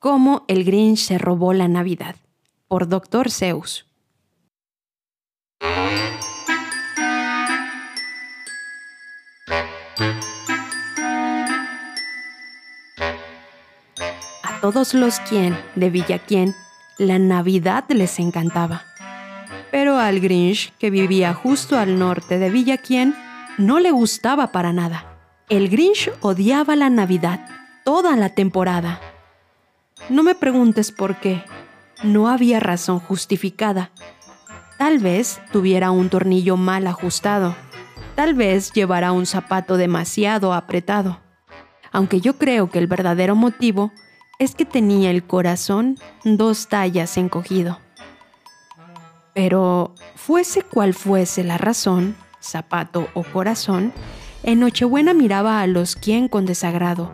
Cómo el Grinch se robó la Navidad, por Dr. Zeus. A todos los quien de Villaquien, la Navidad les encantaba. Pero al Grinch, que vivía justo al norte de Villaquien, no le gustaba para nada. El Grinch odiaba la Navidad, toda la temporada. No me preguntes por qué. No había razón justificada. Tal vez tuviera un tornillo mal ajustado. Tal vez llevara un zapato demasiado apretado. Aunque yo creo que el verdadero motivo es que tenía el corazón dos tallas encogido. Pero fuese cual fuese la razón, zapato o corazón, en Nochebuena miraba a los quien con desagrado,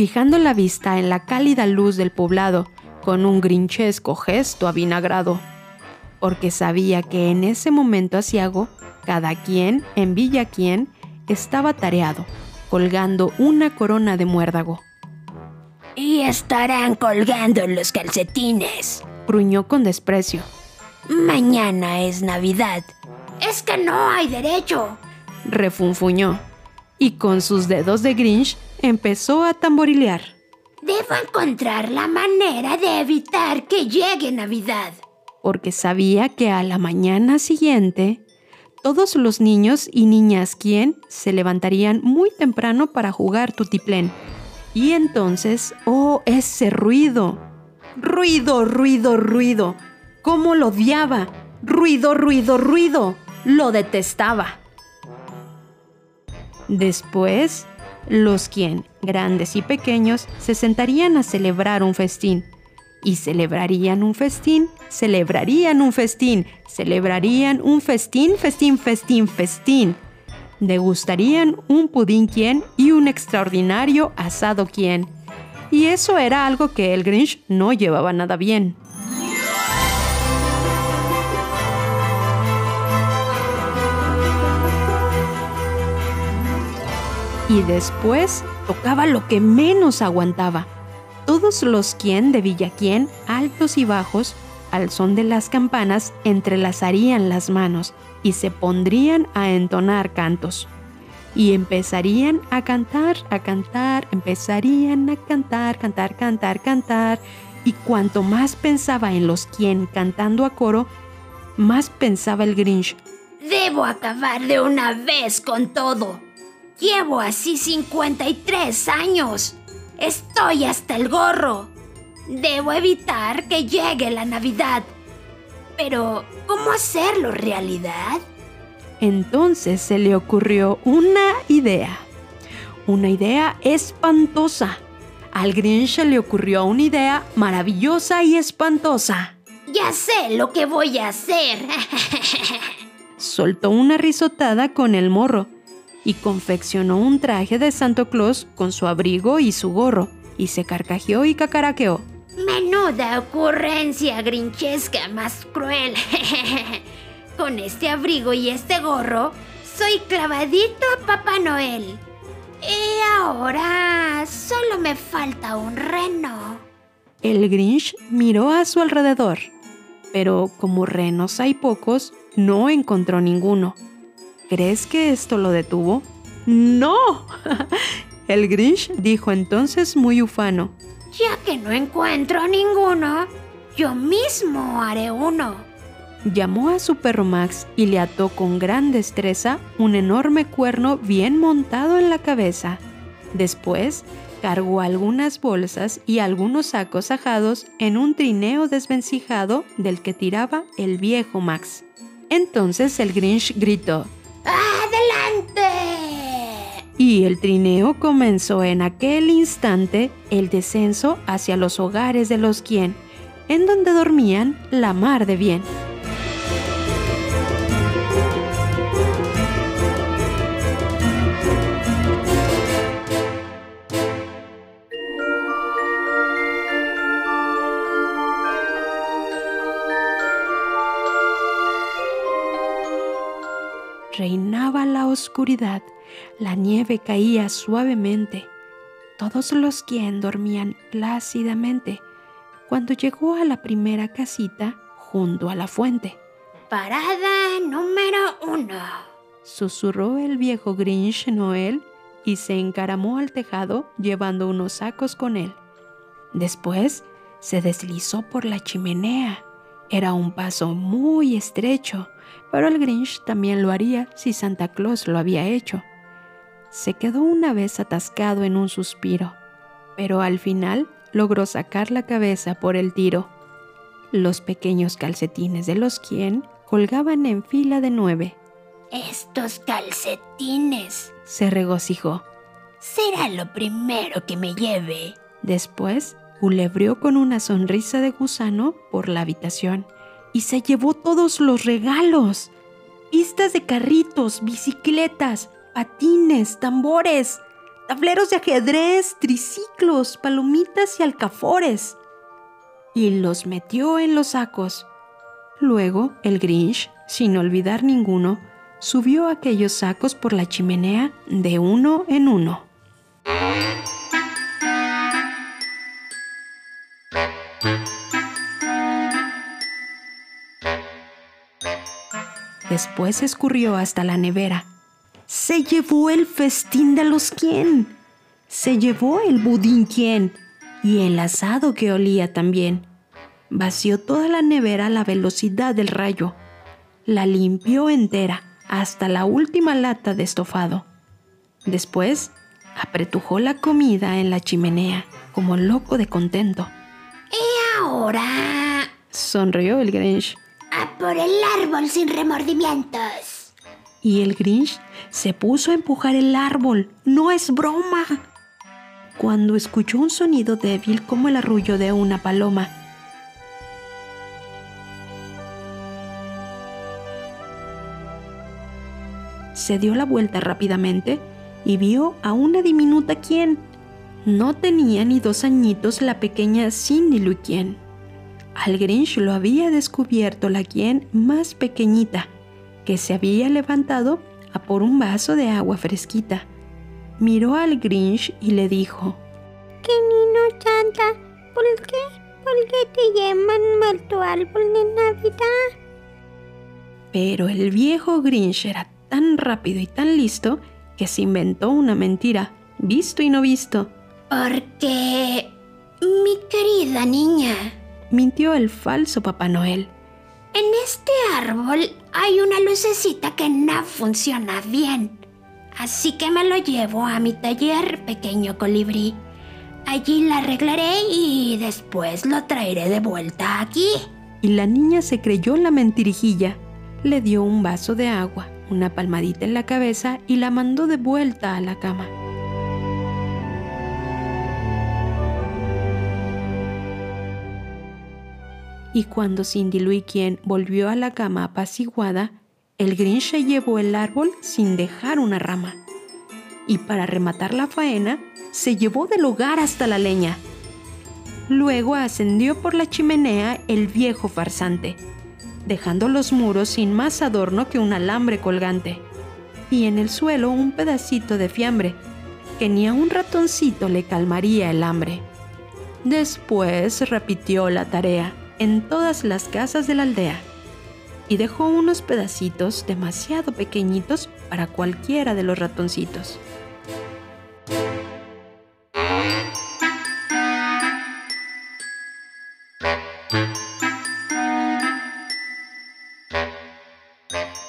fijando la vista en la cálida luz del poblado, con un grinchesco gesto avinagrado, porque sabía que en ese momento asiago, cada quien en Villa quien estaba tareado, colgando una corona de muérdago. Y estarán colgando los calcetines, gruñó con desprecio. Mañana es Navidad. Es que no hay derecho, refunfuñó, y con sus dedos de Grinch empezó a tamborilear. Debo encontrar la manera de evitar que llegue Navidad. Porque sabía que a la mañana siguiente todos los niños y niñas quien se levantarían muy temprano para jugar tutiplén. Y entonces, oh, ese ruido. Ruido, ruido, ruido. ¿Cómo lo odiaba? Ruido, ruido, ruido. Lo detestaba. Después, los quien, grandes y pequeños, se sentarían a celebrar un festín. Y celebrarían un festín, celebrarían un festín, celebrarían un festín, festín, festín, festín. Degustarían un pudín quien y un extraordinario asado quien. Y eso era algo que el Grinch no llevaba nada bien. Y después tocaba lo que menos aguantaba. Todos los quien de Villaquien, altos y bajos, al son de las campanas, entrelazarían las manos y se pondrían a entonar cantos. Y empezarían a cantar, a cantar, empezarían a cantar, cantar, cantar, cantar. Y cuanto más pensaba en los quien cantando a coro, más pensaba el Grinch. Debo acabar de una vez con todo. Llevo así 53 años. Estoy hasta el gorro. Debo evitar que llegue la Navidad. Pero, ¿cómo hacerlo realidad? Entonces se le ocurrió una idea. Una idea espantosa. Al Grinch le ocurrió una idea maravillosa y espantosa. Ya sé lo que voy a hacer. Soltó una risotada con el morro y confeccionó un traje de Santo Claus con su abrigo y su gorro, y se carcajeó y cacaraqueó. Menuda ocurrencia grinchesca más cruel. con este abrigo y este gorro, soy clavadito a Papá Noel. Y ahora solo me falta un reno. El Grinch miró a su alrededor, pero como renos hay pocos, no encontró ninguno. ¿Crees que esto lo detuvo? ¡No! El Grinch dijo entonces muy ufano. Ya que no encuentro ninguno, yo mismo haré uno. Llamó a su perro Max y le ató con gran destreza un enorme cuerno bien montado en la cabeza. Después, cargó algunas bolsas y algunos sacos ajados en un trineo desvencijado del que tiraba el viejo Max. Entonces el Grinch gritó, ¡Adelante! Y el trineo comenzó en aquel instante el descenso hacia los hogares de los quien, en donde dormían la mar de bien. Oscuridad, la nieve caía suavemente. Todos los quien dormían plácidamente, cuando llegó a la primera casita junto a la fuente. Parada número uno. Susurró el viejo Grinch Noel y se encaramó al tejado llevando unos sacos con él. Después se deslizó por la chimenea. Era un paso muy estrecho, pero el Grinch también lo haría si Santa Claus lo había hecho. Se quedó una vez atascado en un suspiro, pero al final logró sacar la cabeza por el tiro. Los pequeños calcetines de los quien colgaban en fila de nueve. Estos calcetines. Se regocijó. Será lo primero que me lleve. Después, culebrió con una sonrisa de gusano por la habitación y se llevó todos los regalos. Pistas de carritos, bicicletas, patines, tambores, tableros de ajedrez, triciclos, palomitas y alcafores. Y los metió en los sacos. Luego, el Grinch, sin olvidar ninguno, subió aquellos sacos por la chimenea de uno en uno. Después escurrió hasta la nevera. Se llevó el festín de los quién. Se llevó el budín quién. Y el asado que olía también. Vació toda la nevera a la velocidad del rayo. La limpió entera hasta la última lata de estofado. Después, apretujó la comida en la chimenea, como loco de contento. ¿Y ahora? Sonrió el Grinch. A por el árbol sin remordimientos. Y el Grinch se puso a empujar el árbol. No es broma. Cuando escuchó un sonido débil como el arrullo de una paloma, se dio la vuelta rápidamente y vio a una diminuta quien. No tenía ni dos añitos la pequeña Cindy Luquien. Al Grinch lo había descubierto la quien más pequeñita, que se había levantado a por un vaso de agua fresquita. Miró al Grinch y le dijo, ¿Qué niño Santa? ¿Por qué? ¿Por qué te llaman muerto árbol de Navidad? Pero el viejo Grinch era tan rápido y tan listo que se inventó una mentira, visto y no visto. Porque... Mi querida niña, Mintió el falso Papá Noel. en este árbol hay una lucecita que no funciona bien. Así que me lo llevo a mi taller, pequeño colibrí. Allí la arreglaré y después lo traeré de vuelta aquí. Y la niña se creyó la mentirijilla. Le dio un vaso de agua, una palmadita en la cabeza y la mandó de vuelta a la cama. Y cuando Cindy Lou volvió a la cama apaciguada, el Grinch llevó el árbol sin dejar una rama. Y para rematar la faena, se llevó del hogar hasta la leña. Luego ascendió por la chimenea el viejo farsante, dejando los muros sin más adorno que un alambre colgante, y en el suelo un pedacito de fiambre, que ni a un ratoncito le calmaría el hambre. Después repitió la tarea en todas las casas de la aldea y dejó unos pedacitos demasiado pequeñitos para cualquiera de los ratoncitos.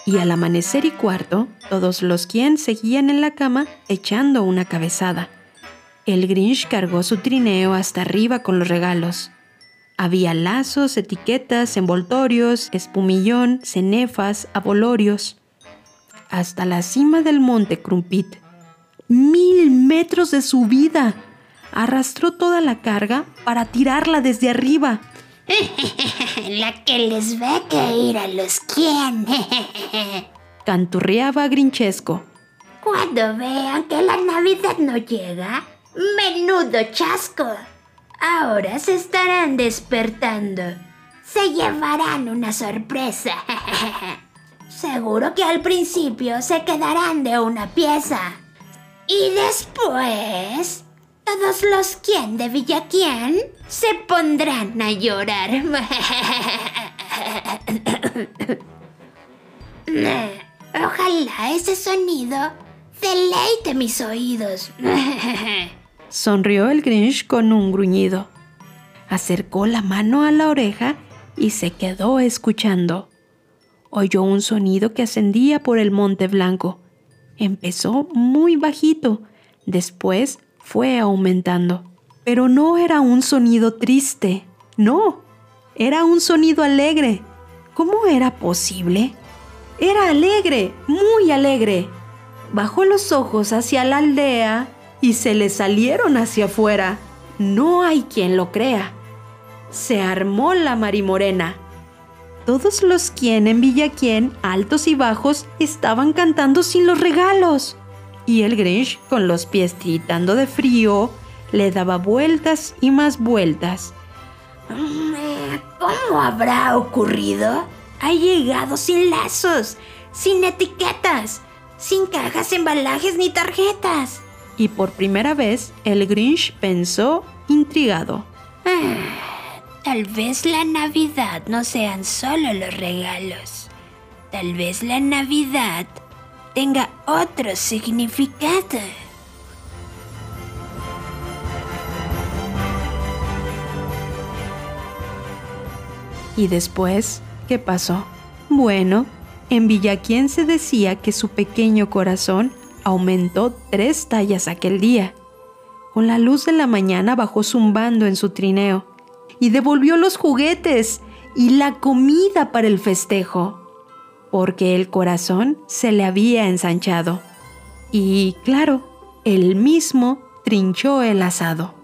Y al amanecer y cuarto, todos los quien seguían en la cama echando una cabezada. El Grinch cargó su trineo hasta arriba con los regalos. Había lazos, etiquetas, envoltorios, espumillón, cenefas, abolorios. Hasta la cima del monte Crumpit. ¡Mil metros de subida! Arrastró toda la carga para tirarla desde arriba. La que les ve que ir a los quién. Canturreaba grinchesco. Cuando vean que la Navidad no llega, menudo chasco. Ahora se estarán despertando. Se llevarán una sorpresa. Seguro que al principio se quedarán de una pieza. Y después, todos los quien de Villaquién se pondrán a llorar. Ojalá ese sonido deleite mis oídos. Sonrió el Grinch con un gruñido. Acercó la mano a la oreja y se quedó escuchando. Oyó un sonido que ascendía por el monte blanco. Empezó muy bajito, después fue aumentando. Pero no era un sonido triste, no, era un sonido alegre. ¿Cómo era posible? Era alegre, muy alegre. Bajó los ojos hacia la aldea y se le salieron hacia afuera. No hay quien lo crea. Se armó la marimorena. Todos los quien en Villaquien, altos y bajos, estaban cantando sin los regalos. Y el Grinch, con los pies tritando de frío, le daba vueltas y más vueltas. ¿Cómo habrá ocurrido? Ha llegado sin lazos, sin etiquetas, sin cajas, embalajes ni tarjetas. Y por primera vez el Grinch pensó intrigado. Ah, tal vez la Navidad no sean solo los regalos. Tal vez la Navidad tenga otro significado. ¿Y después qué pasó? Bueno, en Villaquien se decía que su pequeño corazón aumentó tres tallas aquel día. Con la luz de la mañana bajó zumbando en su trineo y devolvió los juguetes y la comida para el festejo, porque el corazón se le había ensanchado. Y claro, él mismo trinchó el asado.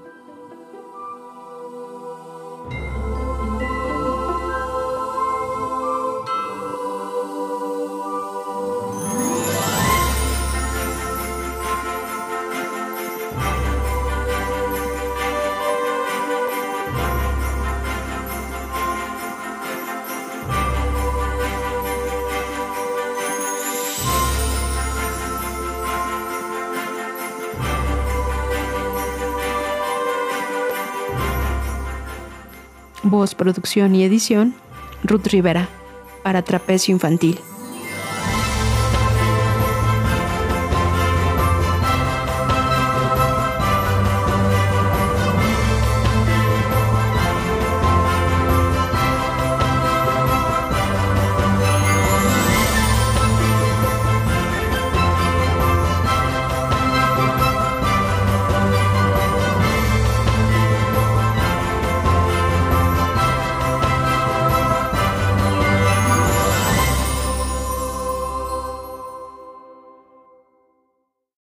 Voz, producción y edición, Ruth Rivera, para Trapecio Infantil.